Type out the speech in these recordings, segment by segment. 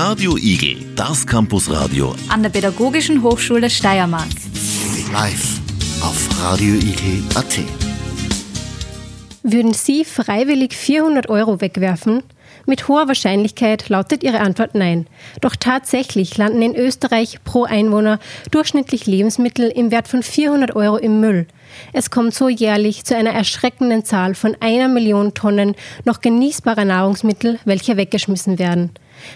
Radio Igel, das Campusradio an der Pädagogischen Hochschule Steiermark. Live auf radioigel.at. Würden Sie freiwillig 400 Euro wegwerfen? Mit hoher Wahrscheinlichkeit lautet Ihre Antwort nein. Doch tatsächlich landen in Österreich pro Einwohner durchschnittlich Lebensmittel im Wert von 400 Euro im Müll. Es kommt so jährlich zu einer erschreckenden Zahl von einer Million Tonnen noch genießbarer Nahrungsmittel, welche weggeschmissen werden.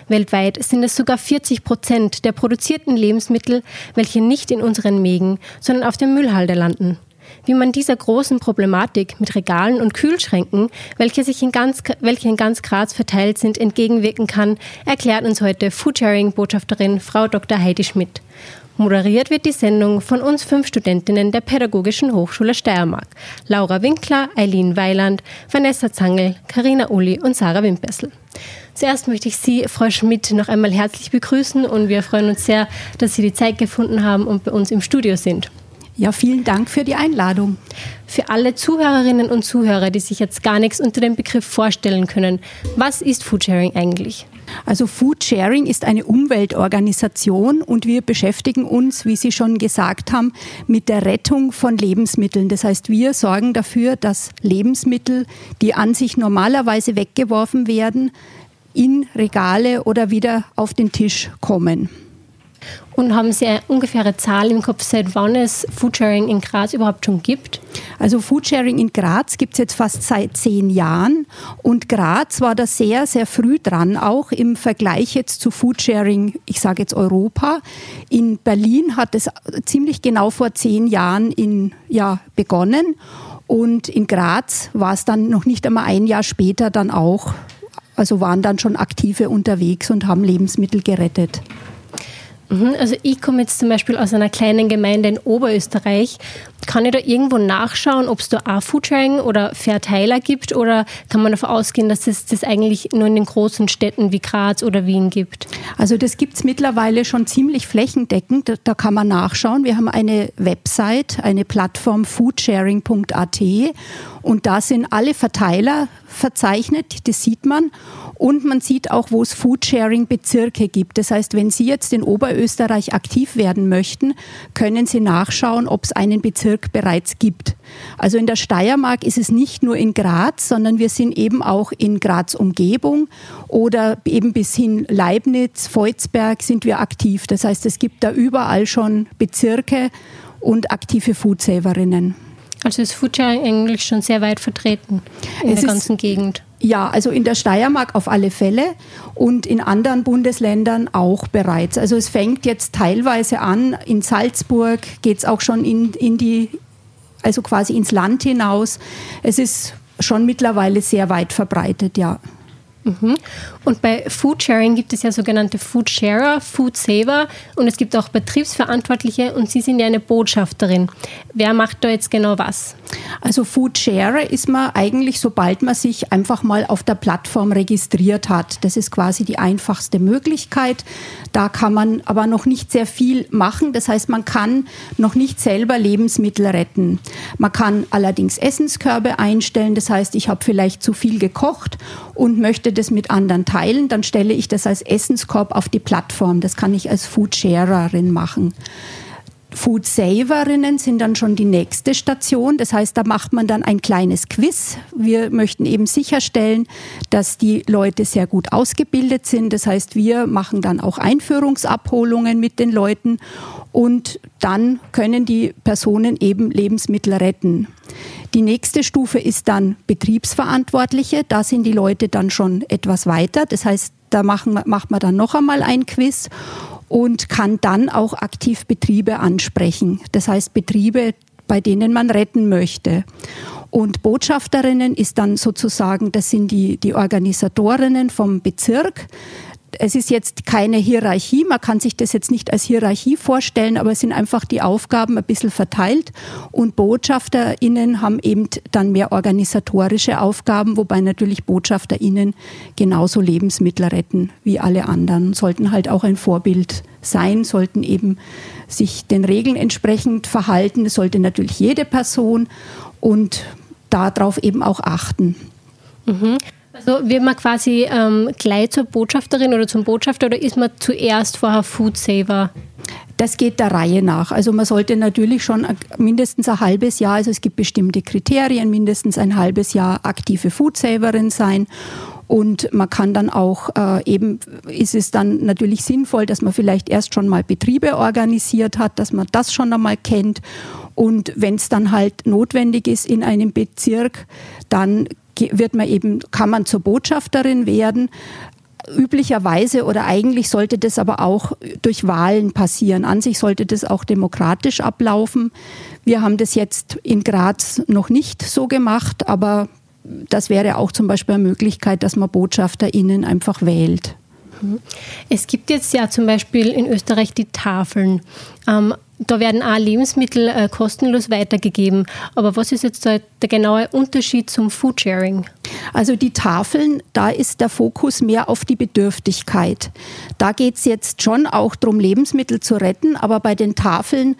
Weltweit sind es sogar 40 Prozent der produzierten Lebensmittel, welche nicht in unseren Mägen, sondern auf dem Müllhalde landen. Wie man dieser großen Problematik mit Regalen und Kühlschränken, welche, sich in ganz, welche in ganz Graz verteilt sind, entgegenwirken kann, erklärt uns heute Foodsharing-Botschafterin Frau Dr. Heidi Schmidt. Moderiert wird die Sendung von uns fünf Studentinnen der Pädagogischen Hochschule Steiermark. Laura Winkler, Eileen Weiland, Vanessa Zangel, Karina Uli und Sarah Wimpessel. Zuerst möchte ich Sie, Frau Schmidt, noch einmal herzlich begrüßen und wir freuen uns sehr, dass Sie die Zeit gefunden haben und bei uns im Studio sind. Ja, vielen Dank für die Einladung. Für alle Zuhörerinnen und Zuhörer, die sich jetzt gar nichts unter dem Begriff vorstellen können, was ist Foodsharing eigentlich? Also Foodsharing ist eine Umweltorganisation und wir beschäftigen uns, wie Sie schon gesagt haben, mit der Rettung von Lebensmitteln. Das heißt, wir sorgen dafür, dass Lebensmittel, die an sich normalerweise weggeworfen werden, in Regale oder wieder auf den Tisch kommen. Und haben Sie eine ungefähre Zahl im Kopf, seit wann es Foodsharing in Graz überhaupt schon gibt? Also Foodsharing in Graz gibt es jetzt fast seit zehn Jahren und Graz war da sehr, sehr früh dran, auch im Vergleich jetzt zu Foodsharing, ich sage jetzt Europa. In Berlin hat es ziemlich genau vor zehn Jahren in, ja, begonnen und in Graz war es dann noch nicht einmal ein Jahr später dann auch, also waren dann schon Aktive unterwegs und haben Lebensmittel gerettet. Mhm, also ich komme jetzt zum Beispiel aus einer kleinen Gemeinde in Oberösterreich. Kann ich da irgendwo nachschauen, ob es da auch Foodsharing oder Verteiler gibt oder kann man davon ausgehen, dass es das eigentlich nur in den großen Städten wie Graz oder Wien gibt? Also das gibt es mittlerweile schon ziemlich flächendeckend. Da, da kann man nachschauen. Wir haben eine Website, eine Plattform foodsharing.at und da sind alle Verteiler verzeichnet, das sieht man. Und man sieht auch, wo es Foodsharing-Bezirke gibt. Das heißt, wenn Sie jetzt in Oberösterreich aktiv werden möchten, können Sie nachschauen, ob es einen Bezirk bereits gibt. Also in der Steiermark ist es nicht nur in Graz, sondern wir sind eben auch in Graz Umgebung oder eben bis hin Leibniz, Volzberg sind wir aktiv. Das heißt, es gibt da überall schon Bezirke und aktive Foodsaverinnen. Also ist Foodsharing eigentlich schon sehr weit vertreten in es der ganzen Gegend. Ja, also in der Steiermark auf alle Fälle und in anderen Bundesländern auch bereits. Also es fängt jetzt teilweise an, in Salzburg geht es auch schon in, in die, also quasi ins Land hinaus. Es ist schon mittlerweile sehr weit verbreitet, ja. Mhm. Und bei Foodsharing gibt es ja sogenannte Foodsharer, Foodsaver und es gibt auch Betriebsverantwortliche und Sie sind ja eine Botschafterin. Wer macht da jetzt genau was? Also Foodsharer ist man eigentlich, sobald man sich einfach mal auf der Plattform registriert hat. Das ist quasi die einfachste Möglichkeit. Da kann man aber noch nicht sehr viel machen. Das heißt, man kann noch nicht selber Lebensmittel retten. Man kann allerdings Essenskörbe einstellen. Das heißt, ich habe vielleicht zu viel gekocht und möchte das mit anderen teilen, dann stelle ich das als Essenskorb auf die Plattform. Das kann ich als Foodsharerin machen. Foodsaverinnen sind dann schon die nächste Station. Das heißt, da macht man dann ein kleines Quiz. Wir möchten eben sicherstellen, dass die Leute sehr gut ausgebildet sind. Das heißt, wir machen dann auch Einführungsabholungen mit den Leuten und dann können die Personen eben Lebensmittel retten. Die nächste Stufe ist dann Betriebsverantwortliche. Da sind die Leute dann schon etwas weiter. Das heißt, da machen, macht man dann noch einmal ein Quiz und kann dann auch aktiv Betriebe ansprechen. Das heißt Betriebe, bei denen man retten möchte. Und Botschafterinnen ist dann sozusagen, das sind die, die Organisatorinnen vom Bezirk es ist jetzt keine Hierarchie, man kann sich das jetzt nicht als Hierarchie vorstellen, aber es sind einfach die Aufgaben ein bisschen verteilt und BotschafterInnen haben eben dann mehr organisatorische Aufgaben, wobei natürlich BotschafterInnen genauso Lebensmittel retten wie alle anderen, sollten halt auch ein Vorbild sein, sollten eben sich den Regeln entsprechend verhalten, das sollte natürlich jede Person und darauf eben auch achten. Mhm. Also wird man quasi ähm, gleich zur Botschafterin oder zum Botschafter oder ist man zuerst vorher Food Saver? Das geht der Reihe nach. Also man sollte natürlich schon mindestens ein halbes Jahr, also es gibt bestimmte Kriterien, mindestens ein halbes Jahr aktive Foodsaverin sein. Und man kann dann auch äh, eben, ist es dann natürlich sinnvoll, dass man vielleicht erst schon mal Betriebe organisiert hat, dass man das schon einmal kennt. Und wenn es dann halt notwendig ist in einem Bezirk, dann wird man eben, kann man zur Botschafterin werden üblicherweise oder eigentlich sollte das aber auch durch Wahlen passieren. An sich sollte das auch demokratisch ablaufen. Wir haben das jetzt in Graz noch nicht so gemacht, aber das wäre auch zum Beispiel eine Möglichkeit, dass man BotschafterInnen einfach wählt. Es gibt jetzt ja zum Beispiel in Österreich die Tafeln. Ähm, da werden auch Lebensmittel äh, kostenlos weitergegeben. Aber was ist jetzt der genaue Unterschied zum Foodsharing? Also die Tafeln, da ist der Fokus mehr auf die Bedürftigkeit. Da geht es jetzt schon auch darum, Lebensmittel zu retten, aber bei den Tafeln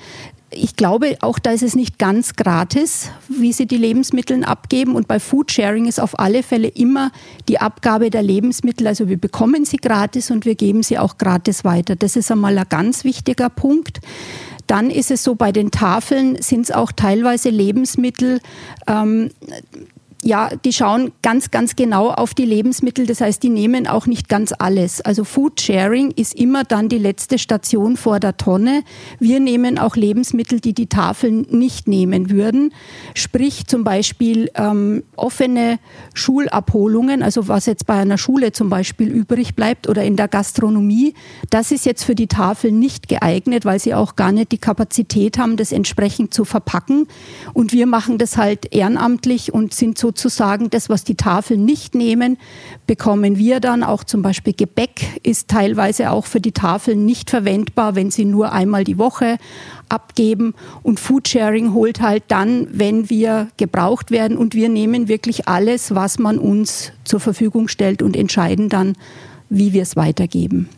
ich glaube, auch da ist es nicht ganz gratis, wie sie die Lebensmittel abgeben. Und bei Foodsharing ist auf alle Fälle immer die Abgabe der Lebensmittel. Also wir bekommen sie gratis und wir geben sie auch gratis weiter. Das ist einmal ein ganz wichtiger Punkt. Dann ist es so, bei den Tafeln sind es auch teilweise Lebensmittel, ähm, ja, die schauen ganz, ganz genau auf die Lebensmittel. Das heißt, die nehmen auch nicht ganz alles. Also Food Sharing ist immer dann die letzte Station vor der Tonne. Wir nehmen auch Lebensmittel, die die Tafeln nicht nehmen würden. Sprich zum Beispiel ähm, offene Schulabholungen, also was jetzt bei einer Schule zum Beispiel übrig bleibt oder in der Gastronomie. Das ist jetzt für die Tafeln nicht geeignet, weil sie auch gar nicht die Kapazität haben, das entsprechend zu verpacken. Und wir machen das halt ehrenamtlich und sind so sozusagen das, was die Tafeln nicht nehmen, bekommen wir dann. Auch zum Beispiel Gebäck ist teilweise auch für die Tafeln nicht verwendbar, wenn sie nur einmal die Woche abgeben. Und Foodsharing holt halt dann, wenn wir gebraucht werden. Und wir nehmen wirklich alles, was man uns zur Verfügung stellt und entscheiden dann, wie wir es weitergeben.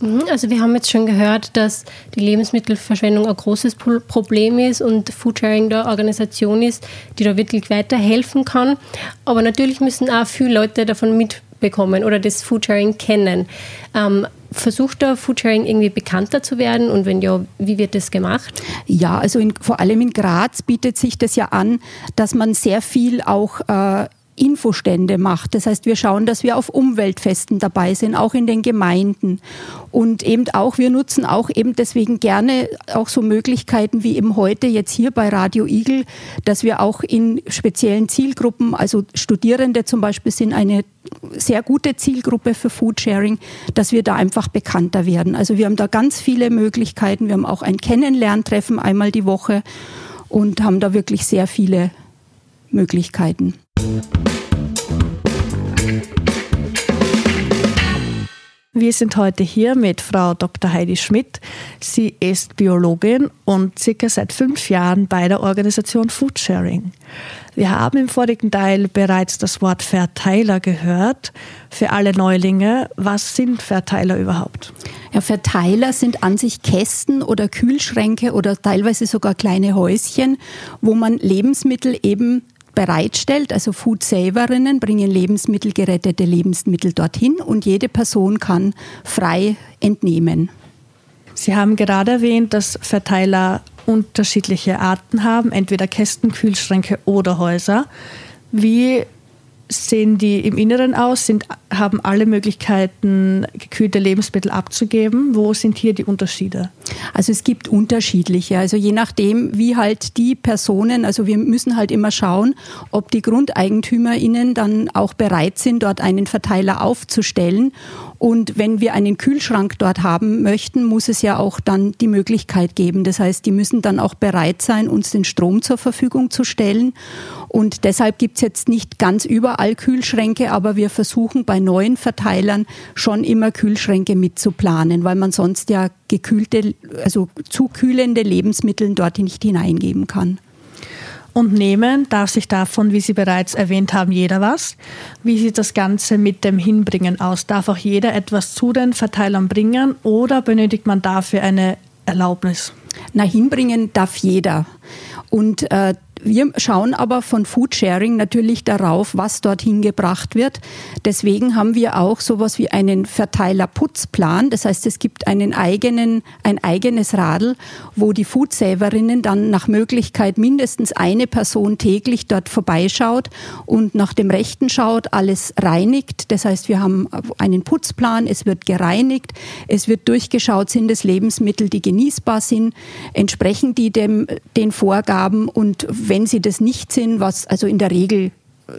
Mhm, also wir haben jetzt schon gehört, dass die Lebensmittelverschwendung ein großes Problem ist und Foodsharing da Organisation ist, die da wirklich weiterhelfen kann. Aber natürlich müssen auch viele Leute davon mitbekommen oder das Foodsharing kennen. Ähm, versucht da Foodsharing irgendwie bekannter zu werden und wenn ja, wie wird das gemacht? Ja, also in, vor allem in Graz bietet sich das ja an, dass man sehr viel auch äh, Infostände macht. Das heißt, wir schauen, dass wir auf Umweltfesten dabei sind, auch in den Gemeinden. Und eben auch, wir nutzen auch eben deswegen gerne auch so Möglichkeiten wie eben heute jetzt hier bei Radio Igel, dass wir auch in speziellen Zielgruppen, also Studierende zum Beispiel sind eine sehr gute Zielgruppe für Foodsharing, dass wir da einfach bekannter werden. Also wir haben da ganz viele Möglichkeiten. Wir haben auch ein Kennenlerntreffen einmal die Woche und haben da wirklich sehr viele Möglichkeiten. Wir sind heute hier mit Frau Dr. Heidi Schmidt. Sie ist Biologin und circa seit fünf Jahren bei der Organisation Foodsharing. Wir haben im vorigen Teil bereits das Wort Verteiler gehört. Für alle Neulinge, was sind Verteiler überhaupt? Ja, Verteiler sind an sich Kästen oder Kühlschränke oder teilweise sogar kleine Häuschen, wo man Lebensmittel eben bereitstellt. Also Food Saverinnen bringen Lebensmittel, gerettete Lebensmittel dorthin und jede Person kann frei entnehmen. Sie haben gerade erwähnt, dass Verteiler unterschiedliche Arten haben, entweder Kästen, Kühlschränke oder Häuser. Wie sehen die im Inneren aus? Sind, haben alle Möglichkeiten, gekühlte Lebensmittel abzugeben? Wo sind hier die Unterschiede? Also es gibt unterschiedliche. Also je nachdem, wie halt die Personen, also wir müssen halt immer schauen, ob die GrundeigentümerInnen dann auch bereit sind, dort einen Verteiler aufzustellen. Und wenn wir einen Kühlschrank dort haben möchten, muss es ja auch dann die Möglichkeit geben. Das heißt, die müssen dann auch bereit sein, uns den Strom zur Verfügung zu stellen. Und deshalb gibt es jetzt nicht ganz überall Kühlschränke, aber wir versuchen bei neuen Verteilern schon immer Kühlschränke mitzuplanen, weil man sonst ja gekühlte, also zu kühlende Lebensmittel dort nicht hineingeben kann. Und nehmen darf sich davon, wie Sie bereits erwähnt haben, jeder was. Wie sieht das Ganze mit dem Hinbringen aus? Darf auch jeder etwas zu den Verteilern bringen oder benötigt man dafür eine Erlaubnis? Na, hinbringen darf jeder. Und äh, wir schauen aber von Foodsharing natürlich darauf, was dorthin gebracht wird. Deswegen haben wir auch sowas wie einen Verteilerputzplan. Das heißt, es gibt einen eigenen, ein eigenes Radl, wo die Foodsaverinnen dann nach Möglichkeit mindestens eine Person täglich dort vorbeischaut und nach dem Rechten schaut, alles reinigt. Das heißt, wir haben einen Putzplan, es wird gereinigt, es wird durchgeschaut, sind es Lebensmittel, die genießbar sind, entsprechen die dem, den Vorgaben und wenn sie das nicht sind, was also in der Regel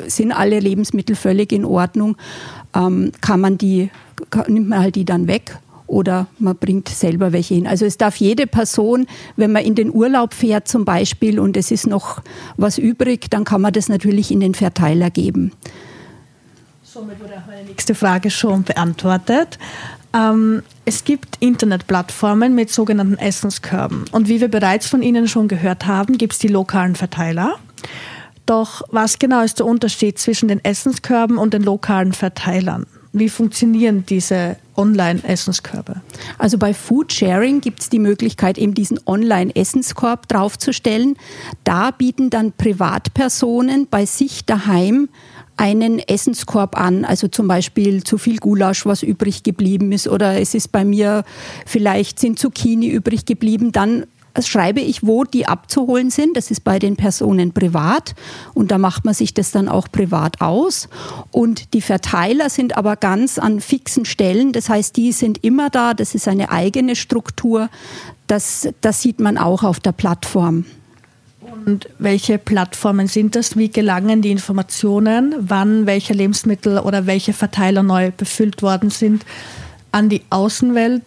sind alle Lebensmittel völlig in Ordnung, ähm, kann man die, nimmt man halt die dann weg oder man bringt selber welche hin. Also es darf jede Person, wenn man in den Urlaub fährt zum Beispiel und es ist noch was übrig, dann kann man das natürlich in den Verteiler geben. Somit wurde auch meine nächste Frage schon beantwortet. Ähm, es gibt Internetplattformen mit sogenannten Essenskörben. Und wie wir bereits von Ihnen schon gehört haben, gibt es die lokalen Verteiler. Doch was genau ist der Unterschied zwischen den Essenskörben und den lokalen Verteilern? Wie funktionieren diese Online-Essenskörbe? Also bei Foodsharing gibt es die Möglichkeit, eben diesen Online-Essenskorb draufzustellen. Da bieten dann Privatpersonen bei sich daheim einen Essenskorb an, also zum Beispiel zu viel Gulasch, was übrig geblieben ist, oder es ist bei mir vielleicht sind Zucchini übrig geblieben, dann schreibe ich, wo die abzuholen sind. Das ist bei den Personen privat und da macht man sich das dann auch privat aus. Und die Verteiler sind aber ganz an fixen Stellen. Das heißt, die sind immer da. Das ist eine eigene Struktur. Das, das sieht man auch auf der Plattform. Und welche Plattformen sind das? Wie gelangen die Informationen, wann welche Lebensmittel oder welche Verteiler neu befüllt worden sind, an die Außenwelt?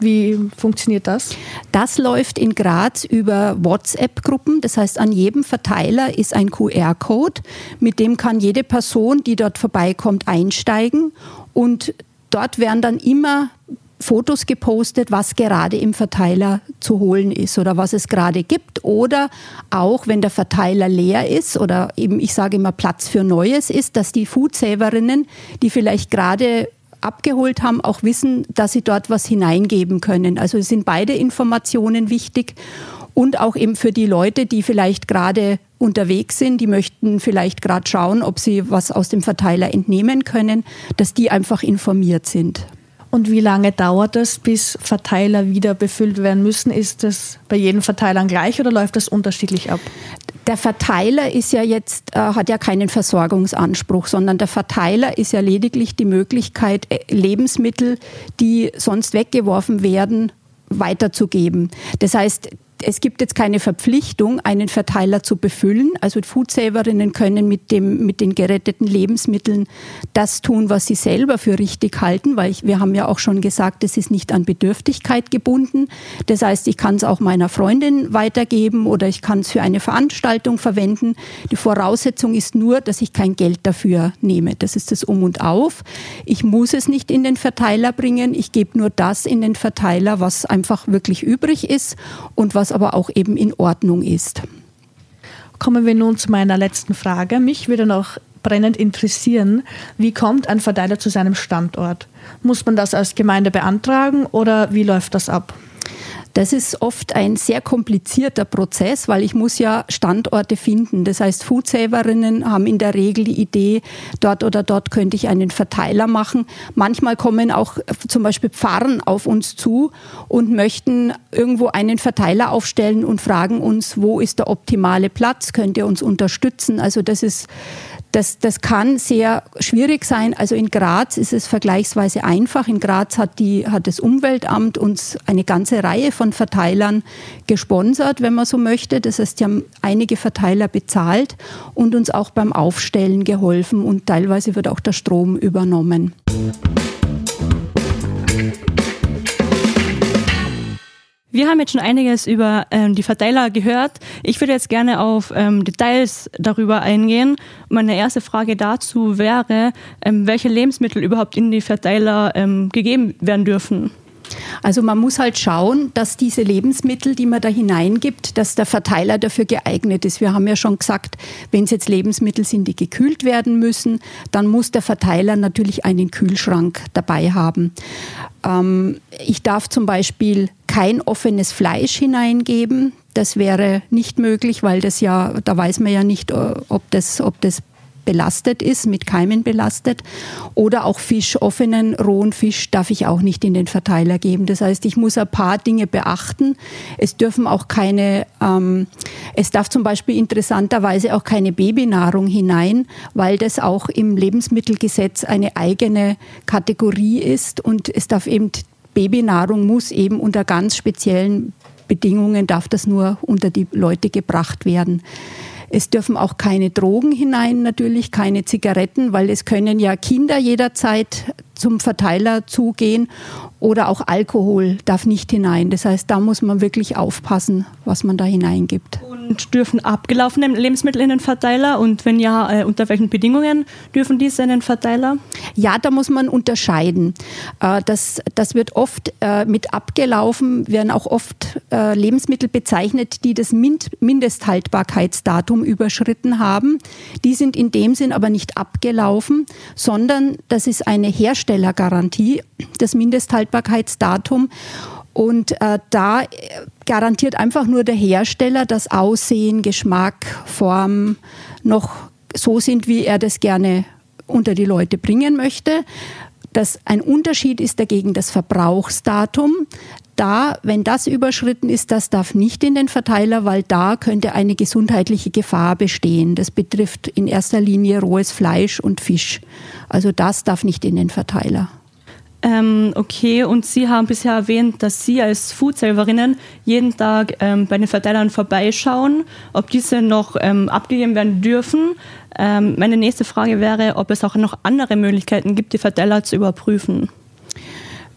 Wie funktioniert das? Das läuft in Graz über WhatsApp-Gruppen. Das heißt, an jedem Verteiler ist ein QR-Code, mit dem kann jede Person, die dort vorbeikommt, einsteigen. Und dort werden dann immer Fotos gepostet, was gerade im Verteiler zu holen ist oder was es gerade gibt. Oder auch, wenn der Verteiler leer ist oder eben, ich sage immer, Platz für Neues ist, dass die Foodsaverinnen, die vielleicht gerade abgeholt haben, auch wissen, dass sie dort was hineingeben können. Also sind beide Informationen wichtig und auch eben für die Leute, die vielleicht gerade unterwegs sind, die möchten vielleicht gerade schauen, ob sie was aus dem Verteiler entnehmen können, dass die einfach informiert sind. Und wie lange dauert es, bis Verteiler wieder befüllt werden müssen? Ist das bei jedem Verteiler gleich oder läuft das unterschiedlich ab? Der Verteiler ist ja jetzt, äh, hat ja keinen Versorgungsanspruch, sondern der Verteiler ist ja lediglich die Möglichkeit, äh, Lebensmittel, die sonst weggeworfen werden, weiterzugeben. Das heißt, es gibt jetzt keine Verpflichtung, einen Verteiler zu befüllen. Also Foodsaverinnen können mit, dem, mit den geretteten Lebensmitteln das tun, was sie selber für richtig halten, weil ich, wir haben ja auch schon gesagt, es ist nicht an Bedürftigkeit gebunden. Das heißt, ich kann es auch meiner Freundin weitergeben oder ich kann es für eine Veranstaltung verwenden. Die Voraussetzung ist nur, dass ich kein Geld dafür nehme. Das ist das Um und Auf. Ich muss es nicht in den Verteiler bringen. Ich gebe nur das in den Verteiler, was einfach wirklich übrig ist und was aber auch eben in Ordnung ist. Kommen wir nun zu meiner letzten Frage. Mich würde noch brennend interessieren, wie kommt ein Verteiler zu seinem Standort? Muss man das als Gemeinde beantragen oder wie läuft das ab? Das ist oft ein sehr komplizierter Prozess, weil ich muss ja Standorte finden. Das heißt, Foodsaverinnen haben in der Regel die Idee, dort oder dort könnte ich einen Verteiler machen. Manchmal kommen auch zum Beispiel Pfarren auf uns zu und möchten irgendwo einen Verteiler aufstellen und fragen uns, wo ist der optimale Platz? Könnt ihr uns unterstützen? Also das ist das, das kann sehr schwierig sein. Also in Graz ist es vergleichsweise einfach. In Graz hat, die, hat das Umweltamt uns eine ganze Reihe von Verteilern gesponsert, wenn man so möchte. Das heißt, die haben einige Verteiler bezahlt und uns auch beim Aufstellen geholfen und teilweise wird auch der Strom übernommen. Wir haben jetzt schon einiges über ähm, die Verteiler gehört. Ich würde jetzt gerne auf ähm, Details darüber eingehen. Meine erste Frage dazu wäre, ähm, welche Lebensmittel überhaupt in die Verteiler ähm, gegeben werden dürfen. Also man muss halt schauen, dass diese Lebensmittel, die man da hineingibt, dass der Verteiler dafür geeignet ist. Wir haben ja schon gesagt, wenn es jetzt Lebensmittel sind, die gekühlt werden müssen, dann muss der Verteiler natürlich einen Kühlschrank dabei haben. Ähm, ich darf zum Beispiel kein offenes Fleisch hineingeben. Das wäre nicht möglich, weil das ja, da weiß man ja nicht, äh, ob das, ob das belastet ist, mit Keimen belastet. Oder auch Fisch, offenen, rohen Fisch darf ich auch nicht in den Verteiler geben. Das heißt, ich muss ein paar Dinge beachten. Es dürfen auch keine, ähm, es darf zum Beispiel interessanterweise auch keine Babynahrung hinein, weil das auch im Lebensmittelgesetz eine eigene Kategorie ist und es darf eben Babynahrung muss eben unter ganz speziellen Bedingungen darf das nur unter die Leute gebracht werden. Es dürfen auch keine Drogen hinein, natürlich keine Zigaretten, weil es können ja Kinder jederzeit zum Verteiler zugehen oder auch Alkohol darf nicht hinein. Das heißt, da muss man wirklich aufpassen, was man da hineingibt. Und dürfen abgelaufene Lebensmittel in den Verteiler und wenn ja, äh, unter welchen Bedingungen dürfen diese in den Verteiler? Ja, da muss man unterscheiden. Äh, das, das wird oft äh, mit abgelaufen, werden auch oft Lebensmittel bezeichnet, die das Mind Mindesthaltbarkeitsdatum überschritten haben. Die sind in dem Sinn aber nicht abgelaufen, sondern das ist eine Herstellergarantie, das Mindesthaltbarkeitsdatum. Und äh, da garantiert einfach nur der Hersteller, dass Aussehen, Geschmack, Form noch so sind, wie er das gerne unter die Leute bringen möchte. Das ein Unterschied ist dagegen das Verbrauchsdatum. Da, wenn das überschritten ist, das darf nicht in den Verteiler, weil da könnte eine gesundheitliche Gefahr bestehen. Das betrifft in erster Linie rohes Fleisch und Fisch. Also das darf nicht in den Verteiler. Ähm, okay, und Sie haben bisher erwähnt, dass Sie als Foodserverinnen jeden Tag ähm, bei den Verteilern vorbeischauen, ob diese noch ähm, abgegeben werden dürfen. Ähm, meine nächste Frage wäre, ob es auch noch andere Möglichkeiten gibt, die Verteiler zu überprüfen.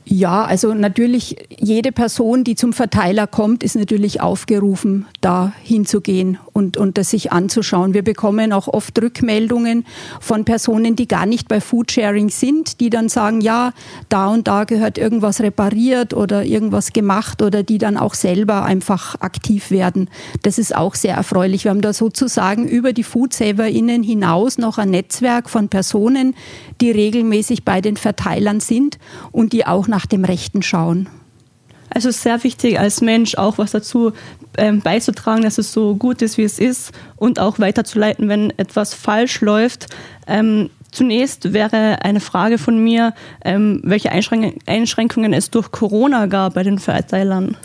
Ja, also natürlich jede Person, die zum Verteiler kommt, ist natürlich aufgerufen, da hinzugehen und, und das sich anzuschauen. Wir bekommen auch oft Rückmeldungen von Personen, die gar nicht bei Foodsharing sind, die dann sagen, ja, da und da gehört irgendwas repariert oder irgendwas gemacht oder die dann auch selber einfach aktiv werden. Das ist auch sehr erfreulich. Wir haben da sozusagen über die FoodSaverInnen hinaus noch ein Netzwerk von Personen, die regelmäßig bei den Verteilern sind und die auch nach dem Rechten schauen. Also sehr wichtig als Mensch auch was dazu ähm, beizutragen, dass es so gut ist, wie es ist und auch weiterzuleiten, wenn etwas falsch läuft. Ähm, Zunächst wäre eine Frage von mir, ähm, welche Einschränkungen es durch Corona gab bei den Verteilern.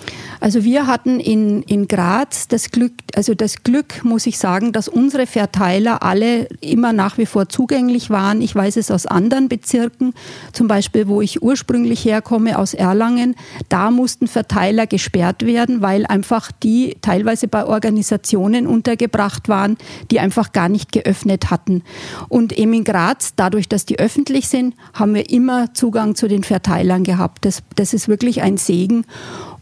Also wir hatten in, in Graz das Glück, also das Glück, muss ich sagen, dass unsere Verteiler alle immer nach wie vor zugänglich waren. Ich weiß es aus anderen Bezirken, zum Beispiel, wo ich ursprünglich herkomme, aus Erlangen. Da mussten Verteiler gesperrt werden, weil einfach die teilweise bei Organisationen untergebracht waren, die einfach gar nicht geöffnet hatten. Und eben in Graz, dadurch, dass die öffentlich sind, haben wir immer Zugang zu den Verteilern gehabt. Das, das ist wirklich ein Segen.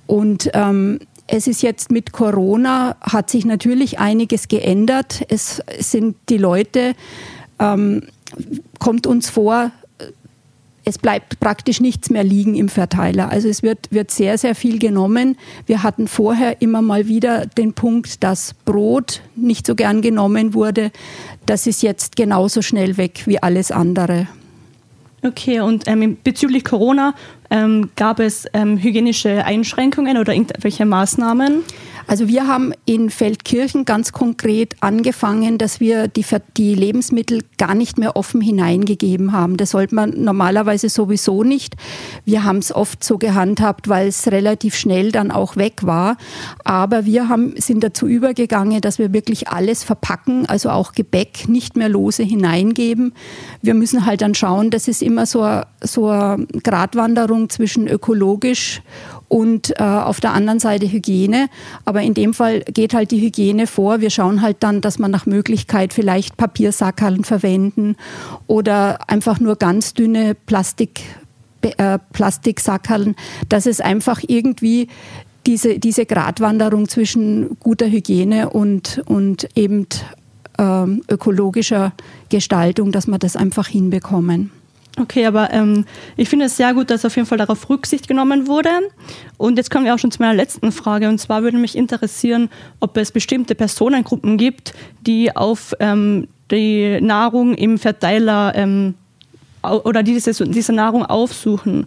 Und ähm, es ist jetzt mit Corona, hat sich natürlich einiges geändert. Es sind die Leute, ähm, kommt uns vor, es bleibt praktisch nichts mehr liegen im Verteiler. Also es wird, wird sehr, sehr viel genommen. Wir hatten vorher immer mal wieder den Punkt, dass Brot nicht so gern genommen wurde. Das ist jetzt genauso schnell weg wie alles andere. Okay, und ähm, bezüglich Corona ähm, gab es ähm, hygienische Einschränkungen oder irgendwelche Maßnahmen? Also wir haben in Feldkirchen ganz konkret angefangen, dass wir die, die Lebensmittel gar nicht mehr offen hineingegeben haben. Das sollte man normalerweise sowieso nicht. Wir haben es oft so gehandhabt, weil es relativ schnell dann auch weg war. Aber wir haben, sind dazu übergegangen, dass wir wirklich alles verpacken, also auch Gebäck nicht mehr lose hineingeben. Wir müssen halt dann schauen, das ist immer so, so eine Gratwanderung zwischen ökologisch und äh, auf der anderen Seite Hygiene. Aber in dem Fall geht halt die Hygiene vor. Wir schauen halt dann, dass man nach Möglichkeit vielleicht Papiersackerln verwenden oder einfach nur ganz dünne Plastik, äh, Plastiksackerln, dass es einfach irgendwie diese, diese Gratwanderung zwischen guter Hygiene und, und eben ähm, ökologischer Gestaltung, dass wir das einfach hinbekommen. Okay, aber ähm, ich finde es sehr gut, dass auf jeden Fall darauf Rücksicht genommen wurde. Und jetzt kommen wir auch schon zu meiner letzten Frage. Und zwar würde mich interessieren, ob es bestimmte Personengruppen gibt, die auf ähm, die Nahrung im Verteiler ähm, oder die diese, diese Nahrung aufsuchen.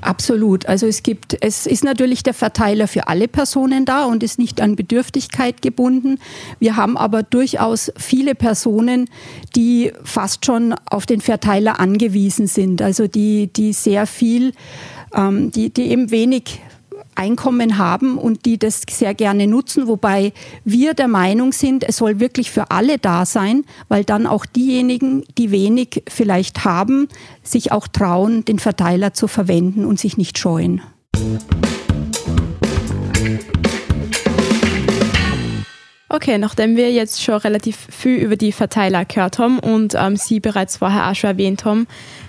Absolut. Also es gibt, es ist natürlich der Verteiler für alle Personen da und ist nicht an Bedürftigkeit gebunden. Wir haben aber durchaus viele Personen, die fast schon auf den Verteiler angewiesen sind. Also die, die sehr viel, ähm, die, die eben wenig Einkommen haben und die das sehr gerne nutzen, wobei wir der Meinung sind, es soll wirklich für alle da sein, weil dann auch diejenigen, die wenig vielleicht haben, sich auch trauen, den Verteiler zu verwenden und sich nicht scheuen. Okay, nachdem wir jetzt schon relativ viel über die Verteiler gehört haben und ähm, Sie bereits vorher auch schon erwähnt haben,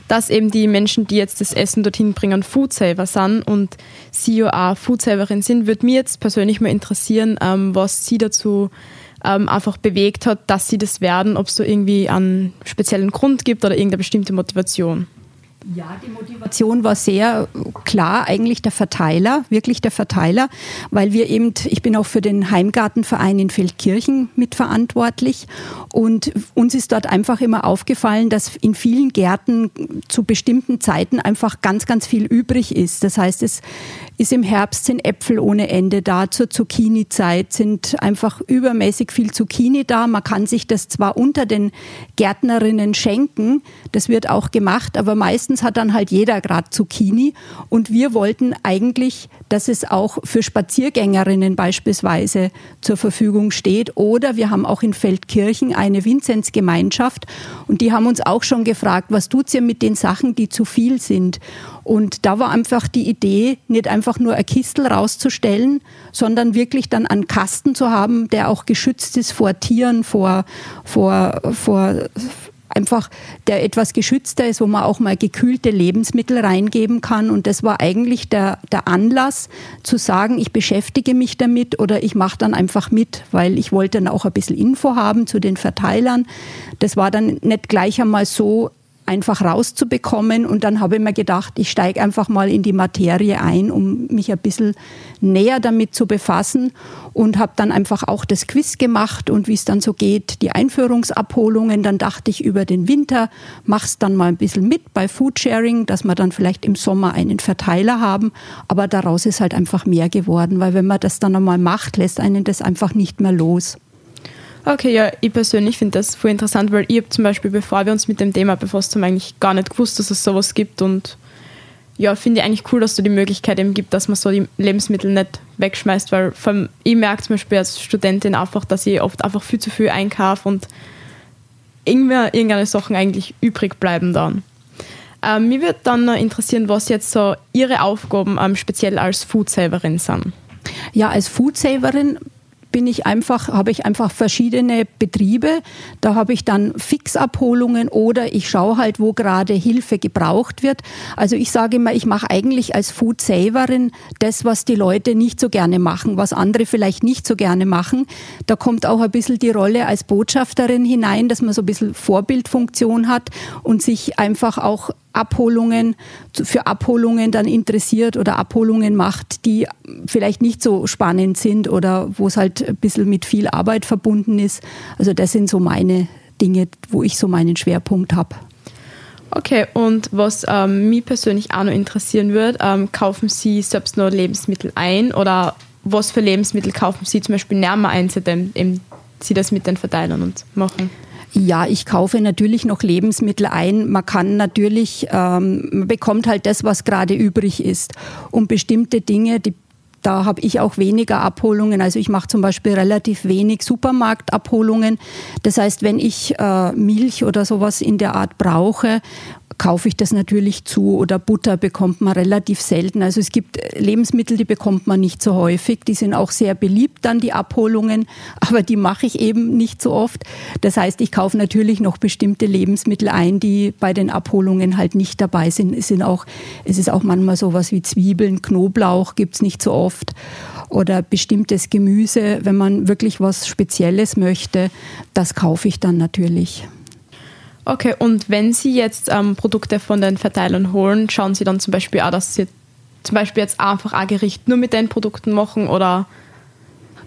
dass eben die Menschen, die jetzt das Essen dorthin bringen, Foodsaver sind und Sie ja auch Foodsaverin sind, würde mich jetzt persönlich mal interessieren, ähm, was Sie dazu ähm, einfach bewegt hat, dass Sie das werden, ob es so irgendwie einen speziellen Grund gibt oder irgendeine bestimmte Motivation. Ja, die Motivation war sehr klar, eigentlich der Verteiler, wirklich der Verteiler, weil wir eben, ich bin auch für den Heimgartenverein in Feldkirchen mitverantwortlich und uns ist dort einfach immer aufgefallen, dass in vielen Gärten zu bestimmten Zeiten einfach ganz, ganz viel übrig ist. Das heißt, es ist im Herbst sind Äpfel ohne Ende da, zur Zucchini-Zeit sind einfach übermäßig viel Zucchini da. Man kann sich das zwar unter den Gärtnerinnen schenken, das wird auch gemacht, aber meistens meistens hat dann halt jeder gerade Zucchini. Und wir wollten eigentlich, dass es auch für Spaziergängerinnen beispielsweise zur Verfügung steht. Oder wir haben auch in Feldkirchen eine Vinzenzgemeinschaft und die haben uns auch schon gefragt, was tut ihr mit den Sachen, die zu viel sind? Und da war einfach die Idee, nicht einfach nur ein Kistel rauszustellen, sondern wirklich dann einen Kasten zu haben, der auch geschützt ist vor Tieren, vor, vor, vor einfach der etwas geschützter ist, wo man auch mal gekühlte Lebensmittel reingeben kann. Und das war eigentlich der, der Anlass zu sagen, ich beschäftige mich damit oder ich mache dann einfach mit, weil ich wollte dann auch ein bisschen Info haben zu den Verteilern. Das war dann nicht gleich einmal so einfach rauszubekommen. Und dann habe ich mir gedacht, ich steige einfach mal in die Materie ein, um mich ein bisschen näher damit zu befassen und habe dann einfach auch das Quiz gemacht und wie es dann so geht, die Einführungsabholungen. Dann dachte ich über den Winter, mach's dann mal ein bisschen mit bei Foodsharing, dass wir dann vielleicht im Sommer einen Verteiler haben. Aber daraus ist halt einfach mehr geworden, weil wenn man das dann einmal macht, lässt einen das einfach nicht mehr los. Okay, ja, ich persönlich finde das voll interessant, weil ich habe zum Beispiel, bevor wir uns mit dem Thema befasst haben, eigentlich gar nicht gewusst, dass es sowas gibt und ja, finde ich eigentlich cool, dass du die Möglichkeit eben gibt, dass man so die Lebensmittel nicht wegschmeißt, weil allem, ich merke zum Beispiel als Studentin einfach, dass ich oft einfach viel zu viel einkaufe und irgendwie irgendeine Sachen eigentlich übrig bleiben dann. Ähm, mich würde dann noch interessieren, was jetzt so Ihre Aufgaben ähm, speziell als Foodsaverin sind. Ja, als Foodsaverin bin ich einfach, habe ich einfach verschiedene Betriebe. Da habe ich dann Fixabholungen oder ich schaue halt, wo gerade Hilfe gebraucht wird. Also ich sage immer, ich mache eigentlich als Food Saverin das, was die Leute nicht so gerne machen, was andere vielleicht nicht so gerne machen. Da kommt auch ein bisschen die Rolle als Botschafterin hinein, dass man so ein bisschen Vorbildfunktion hat und sich einfach auch Abholungen, für Abholungen dann interessiert oder Abholungen macht, die vielleicht nicht so spannend sind oder wo es halt ein bisschen mit viel Arbeit verbunden ist. Also das sind so meine Dinge, wo ich so meinen Schwerpunkt habe. Okay, und was ähm, mich persönlich auch noch interessieren würde, ähm, kaufen Sie selbst nur Lebensmittel ein oder was für Lebensmittel kaufen Sie zum Beispiel näher ein, seitdem Sie das mit den Verteilern und machen? Ja, ich kaufe natürlich noch Lebensmittel ein. Man kann natürlich, ähm, man bekommt halt das, was gerade übrig ist. Und bestimmte Dinge, die da habe ich auch weniger Abholungen. Also ich mache zum Beispiel relativ wenig Supermarktabholungen. Das heißt, wenn ich äh, Milch oder sowas in der Art brauche kaufe ich das natürlich zu oder Butter bekommt man relativ selten. Also es gibt Lebensmittel, die bekommt man nicht so häufig. Die sind auch sehr beliebt dann die Abholungen, aber die mache ich eben nicht so oft. Das heißt, ich kaufe natürlich noch bestimmte Lebensmittel ein, die bei den Abholungen halt nicht dabei sind. Es, sind auch, es ist auch manchmal sowas wie Zwiebeln, Knoblauch gibt es nicht so oft oder bestimmtes Gemüse, wenn man wirklich was Spezielles möchte, das kaufe ich dann natürlich. Okay, und wenn Sie jetzt ähm, Produkte von den Verteilern holen, schauen Sie dann zum Beispiel auch, dass Sie zum Beispiel jetzt einfach ein Gericht nur mit den Produkten machen oder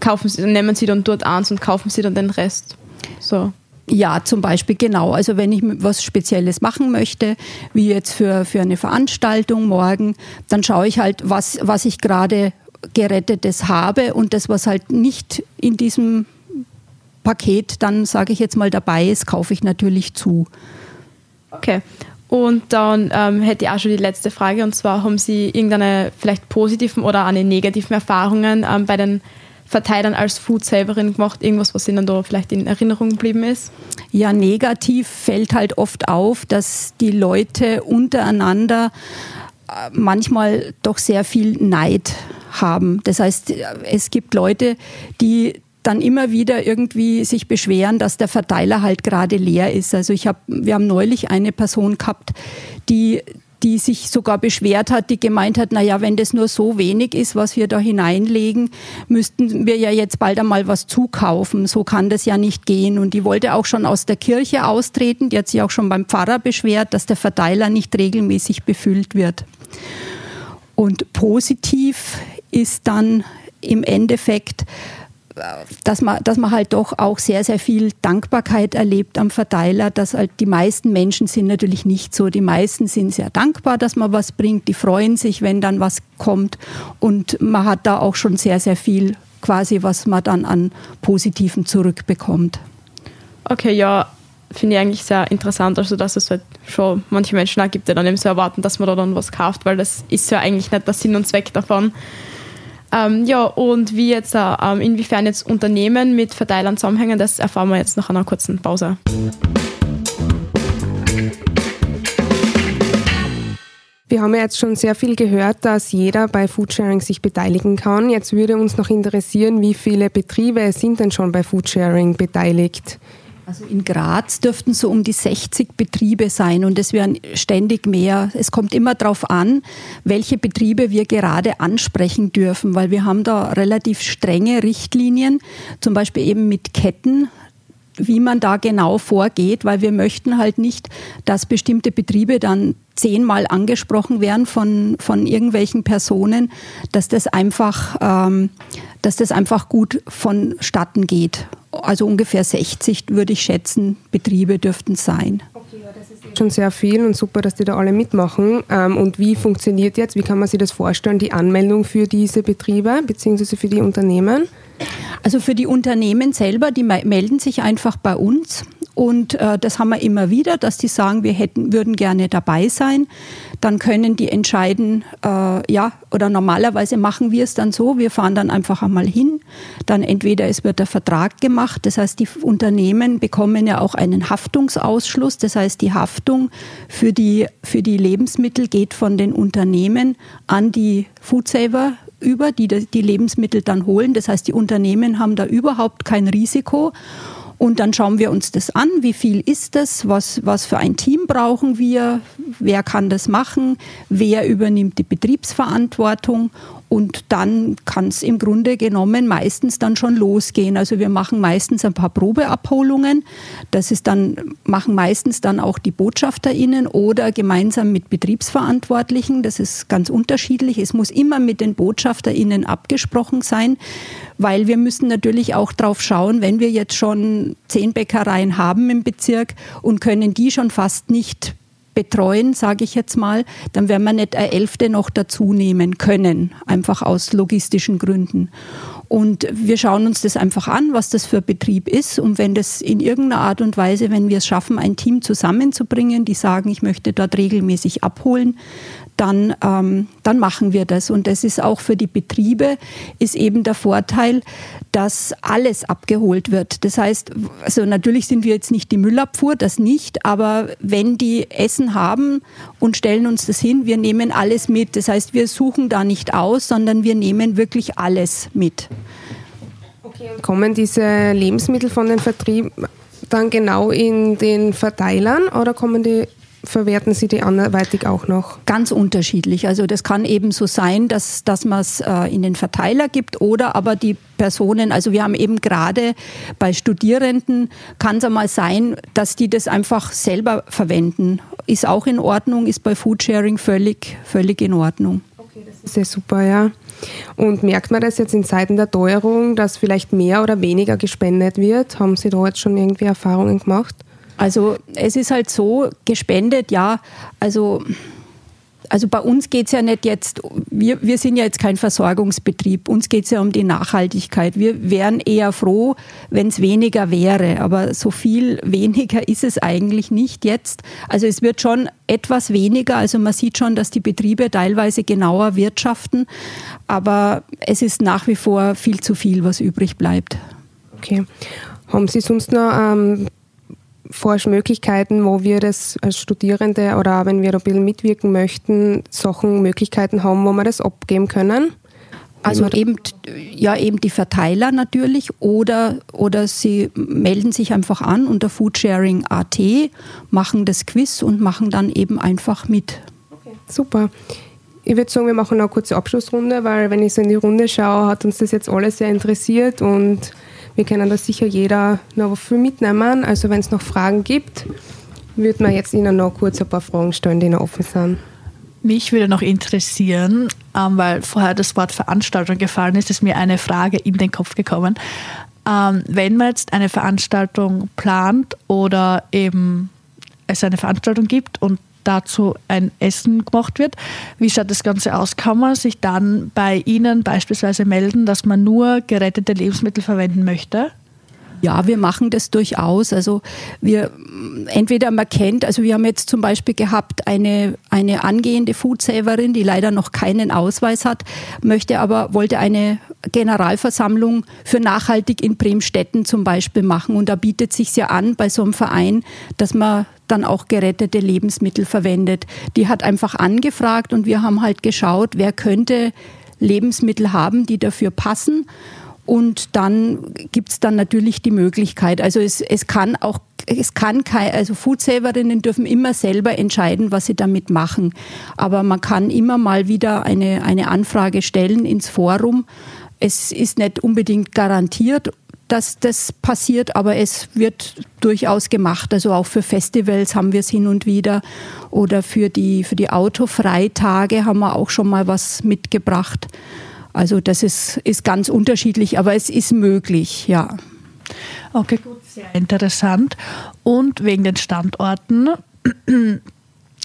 kaufen Sie, nehmen Sie dann dort eins und kaufen Sie dann den Rest? So. Ja, zum Beispiel genau. Also wenn ich was Spezielles machen möchte, wie jetzt für, für eine Veranstaltung morgen, dann schaue ich halt, was, was ich gerade gerettetes habe und das, was halt nicht in diesem Paket dann, sage ich jetzt mal, dabei ist, kaufe ich natürlich zu. Okay. Und dann ähm, hätte ich auch schon die letzte Frage und zwar haben Sie irgendeine vielleicht positiven oder eine negativen Erfahrungen ähm, bei den Verteilern als Foodsaverin gemacht? Irgendwas, was Ihnen da vielleicht in Erinnerung geblieben ist? Ja, negativ fällt halt oft auf, dass die Leute untereinander äh, manchmal doch sehr viel Neid haben. Das heißt, es gibt Leute, die dann immer wieder irgendwie sich beschweren, dass der Verteiler halt gerade leer ist. Also ich habe, wir haben neulich eine Person gehabt, die die sich sogar beschwert hat, die gemeint hat, na ja, wenn das nur so wenig ist, was wir da hineinlegen, müssten wir ja jetzt bald einmal was zukaufen. So kann das ja nicht gehen. Und die wollte auch schon aus der Kirche austreten. Die hat sich auch schon beim Pfarrer beschwert, dass der Verteiler nicht regelmäßig befüllt wird. Und positiv ist dann im Endeffekt, dass man, dass man halt doch auch sehr, sehr viel Dankbarkeit erlebt am Verteiler, dass halt die meisten Menschen sind natürlich nicht so. Die meisten sind sehr dankbar, dass man was bringt, die freuen sich, wenn dann was kommt und man hat da auch schon sehr, sehr viel quasi, was man dann an Positiven zurückbekommt. Okay, ja, finde ich eigentlich sehr interessant, also dass es halt schon manche Menschen auch gibt, die dann eben so erwarten, dass man da dann was kauft, weil das ist ja eigentlich nicht der Sinn und Zweck davon. Ähm, ja, und wie jetzt, äh, ähm, inwiefern jetzt Unternehmen mit Verteilern zusammenhängen, das erfahren wir jetzt nach einer kurzen Pause. Wir haben ja jetzt schon sehr viel gehört, dass jeder bei Foodsharing sich beteiligen kann. Jetzt würde uns noch interessieren, wie viele Betriebe sind denn schon bei Foodsharing beteiligt? Also in Graz dürften so um die 60 Betriebe sein und es werden ständig mehr. Es kommt immer darauf an, welche Betriebe wir gerade ansprechen dürfen, weil wir haben da relativ strenge Richtlinien, zum Beispiel eben mit Ketten wie man da genau vorgeht, weil wir möchten halt nicht, dass bestimmte Betriebe dann zehnmal angesprochen werden von, von irgendwelchen Personen, dass das einfach, ähm, dass das einfach gut vonstatten geht. Also ungefähr 60 würde ich schätzen, Betriebe dürften sein. Okay, ja, das ist schon sehr viel und super, dass die da alle mitmachen. Ähm, und wie funktioniert jetzt, wie kann man sich das vorstellen, die Anmeldung für diese Betriebe bzw. für die Unternehmen? Also für die Unternehmen selber, die melden sich einfach bei uns und äh, das haben wir immer wieder, dass die sagen, wir hätten, würden gerne dabei sein. Dann können die entscheiden, äh, ja, oder normalerweise machen wir es dann so, wir fahren dann einfach einmal hin. Dann entweder es wird der Vertrag gemacht, das heißt, die Unternehmen bekommen ja auch einen Haftungsausschluss, das heißt, die Haftung für die, für die Lebensmittel geht von den Unternehmen an die Foodsaver über, die die Lebensmittel dann holen. Das heißt, die Unternehmen haben da überhaupt kein Risiko. Und dann schauen wir uns das an, wie viel ist das, was, was für ein Team brauchen wir, wer kann das machen, wer übernimmt die Betriebsverantwortung und dann kann es im Grunde genommen meistens dann schon losgehen. Also wir machen meistens ein paar Probeabholungen. Das ist dann, machen meistens dann auch die BotschafterInnen oder gemeinsam mit Betriebsverantwortlichen. Das ist ganz unterschiedlich. Es muss immer mit den BotschafterInnen abgesprochen sein, weil wir müssen natürlich auch drauf schauen, wenn wir jetzt schon zehn Bäckereien haben im Bezirk und können die schon fast nicht betreuen, sage ich jetzt mal, dann werden wir nicht eine Elfte noch dazu nehmen können, einfach aus logistischen Gründen. Und wir schauen uns das einfach an, was das für Betrieb ist. Und wenn das in irgendeiner Art und Weise, wenn wir es schaffen, ein Team zusammenzubringen, die sagen, ich möchte dort regelmäßig abholen, dann, ähm, dann machen wir das. Und das ist auch für die Betriebe, ist eben der Vorteil, dass alles abgeholt wird. Das heißt, also natürlich sind wir jetzt nicht die Müllabfuhr, das nicht, aber wenn die Essen haben und stellen uns das hin, wir nehmen alles mit. Das heißt, wir suchen da nicht aus, sondern wir nehmen wirklich alles mit. Okay, kommen diese Lebensmittel von den Vertrieben dann genau in den Verteilern oder kommen die verwerten Sie die anderweitig auch noch? Ganz unterschiedlich. Also das kann eben so sein, dass, dass man es äh, in den Verteiler gibt oder aber die Personen, also wir haben eben gerade bei Studierenden, kann es einmal sein, dass die das einfach selber verwenden. Ist auch in Ordnung, ist bei Foodsharing völlig, völlig in Ordnung. Okay, das ist sehr super, ja. Und merkt man das jetzt in Zeiten der Teuerung, dass vielleicht mehr oder weniger gespendet wird? Haben Sie da jetzt schon irgendwie Erfahrungen gemacht? Also es ist halt so, gespendet, ja, also also bei uns geht es ja nicht jetzt, wir, wir sind ja jetzt kein Versorgungsbetrieb, uns geht es ja um die Nachhaltigkeit. Wir wären eher froh, wenn es weniger wäre, aber so viel weniger ist es eigentlich nicht jetzt. Also es wird schon etwas weniger, also man sieht schon, dass die Betriebe teilweise genauer wirtschaften, aber es ist nach wie vor viel zu viel, was übrig bleibt. Okay. Haben Sie sonst noch ähm, Forschmöglichkeiten, wo wir das als Studierende oder auch wenn wir ein bisschen mitwirken möchten, Sachen, Möglichkeiten haben, wo wir das abgeben können? Also eben, ja, eben die Verteiler natürlich oder, oder sie melden sich einfach an unter Foodsharing.at, machen das Quiz und machen dann eben einfach mit. Okay, super. Ich würde sagen, wir machen noch eine kurze Abschlussrunde, weil wenn ich so in die Runde schaue, hat uns das jetzt alles sehr interessiert und wir können da sicher jeder noch viel mitnehmen. Also wenn es noch Fragen gibt, würde man jetzt Ihnen noch kurz ein paar Fragen stellen, die noch offen sind. Mich würde noch interessieren, ähm, weil vorher das Wort Veranstaltung gefallen ist, ist mir eine Frage in den Kopf gekommen. Ähm, wenn man jetzt eine Veranstaltung plant oder eben es eine Veranstaltung gibt und dazu ein Essen gemacht wird. Wie schaut das Ganze aus? Kann man sich dann bei Ihnen beispielsweise melden, dass man nur gerettete Lebensmittel verwenden möchte? Ja, wir machen das durchaus. Also wir entweder man kennt, also wir haben jetzt zum Beispiel gehabt eine, eine angehende Foodsaverin, die leider noch keinen Ausweis hat, möchte aber, wollte eine Generalversammlung für nachhaltig in Bremstetten zum Beispiel machen. Und da bietet sich ja an bei so einem Verein, dass man dann auch gerettete Lebensmittel verwendet. Die hat einfach angefragt und wir haben halt geschaut, wer könnte Lebensmittel haben, die dafür passen. Und dann gibt es dann natürlich die Möglichkeit. Also es, es kann auch, es kann kein, also Foodsaverinnen dürfen immer selber entscheiden, was sie damit machen. Aber man kann immer mal wieder eine, eine Anfrage stellen ins Forum. Es ist nicht unbedingt garantiert, dass das passiert, aber es wird durchaus gemacht. Also auch für Festivals haben wir es hin und wieder. Oder für die, für die Autofreitage haben wir auch schon mal was mitgebracht. Also das ist, ist ganz unterschiedlich, aber es ist möglich, ja. Okay, gut, sehr interessant. Und wegen den Standorten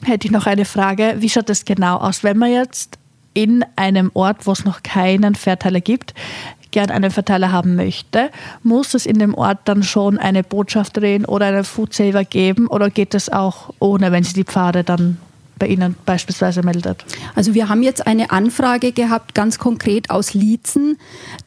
hätte ich noch eine Frage. Wie schaut das genau aus, wenn man jetzt in einem Ort, wo es noch keinen Verteiler gibt, gern einen Verteiler haben möchte, muss es in dem Ort dann schon eine Botschafterin oder einen Foodsaver geben oder geht es auch ohne, wenn sie die Pfade dann bei Ihnen beispielsweise meldet? Also wir haben jetzt eine Anfrage gehabt, ganz konkret aus Liezen.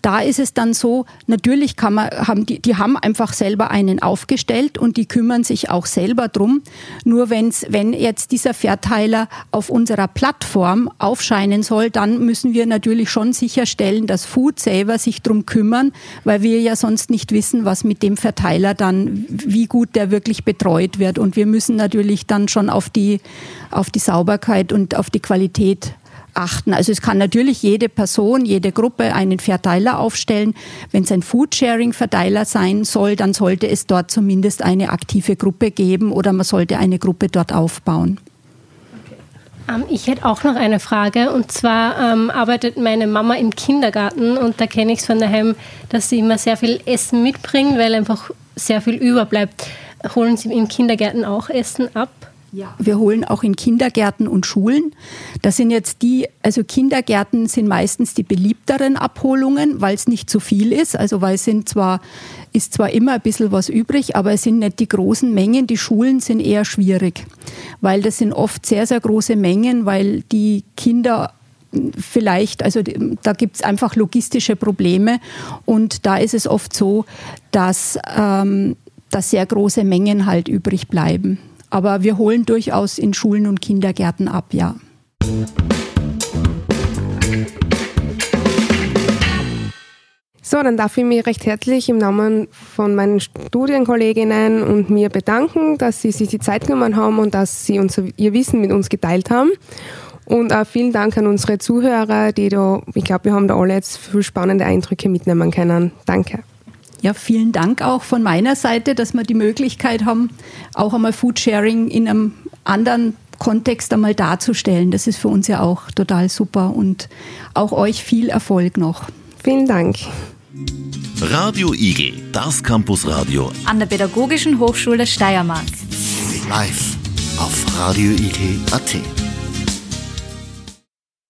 Da ist es dann so, natürlich kann man, haben die, die haben einfach selber einen aufgestellt und die kümmern sich auch selber drum. Nur wenn's, wenn jetzt dieser Verteiler auf unserer Plattform aufscheinen soll, dann müssen wir natürlich schon sicherstellen, dass Foodsaver sich drum kümmern, weil wir ja sonst nicht wissen, was mit dem Verteiler dann, wie gut der wirklich betreut wird. Und wir müssen natürlich dann schon auf die, auf die Sauberkeit und auf die Qualität achten. Also es kann natürlich jede Person, jede Gruppe einen Verteiler aufstellen. Wenn es ein Foodsharing-Verteiler sein soll, dann sollte es dort zumindest eine aktive Gruppe geben oder man sollte eine Gruppe dort aufbauen. Ähm, ich hätte auch noch eine Frage und zwar ähm, arbeitet meine Mama im Kindergarten und da kenne ich es von daheim, dass sie immer sehr viel Essen mitbringt, weil einfach sehr viel überbleibt. Holen Sie im Kindergarten auch Essen ab? Ja. Wir holen auch in Kindergärten und Schulen. Das sind jetzt die, also Kindergärten sind meistens die beliebteren Abholungen, weil es nicht zu viel ist. Also weil es sind zwar, ist zwar immer ein bisschen was übrig, aber es sind nicht die großen Mengen. Die Schulen sind eher schwierig, weil das sind oft sehr, sehr große Mengen, weil die Kinder vielleicht, also da gibt es einfach logistische Probleme und da ist es oft so, dass, ähm, dass sehr große Mengen halt übrig bleiben. Aber wir holen durchaus in Schulen und Kindergärten ab, ja. So, dann darf ich mich recht herzlich im Namen von meinen Studienkolleginnen und mir bedanken, dass Sie sich die Zeit genommen haben und dass Sie uns, Ihr Wissen mit uns geteilt haben. Und auch vielen Dank an unsere Zuhörer, die da, ich glaube, wir haben da alle jetzt viel spannende Eindrücke mitnehmen können. Danke. Ja, vielen Dank auch von meiner Seite, dass wir die Möglichkeit haben, auch einmal Foodsharing in einem anderen Kontext einmal darzustellen. Das ist für uns ja auch total super und auch euch viel Erfolg noch. Vielen Dank. Radio Igel, das Campusradio. An der Pädagogischen Hochschule Steiermark. Live auf radioigel.at.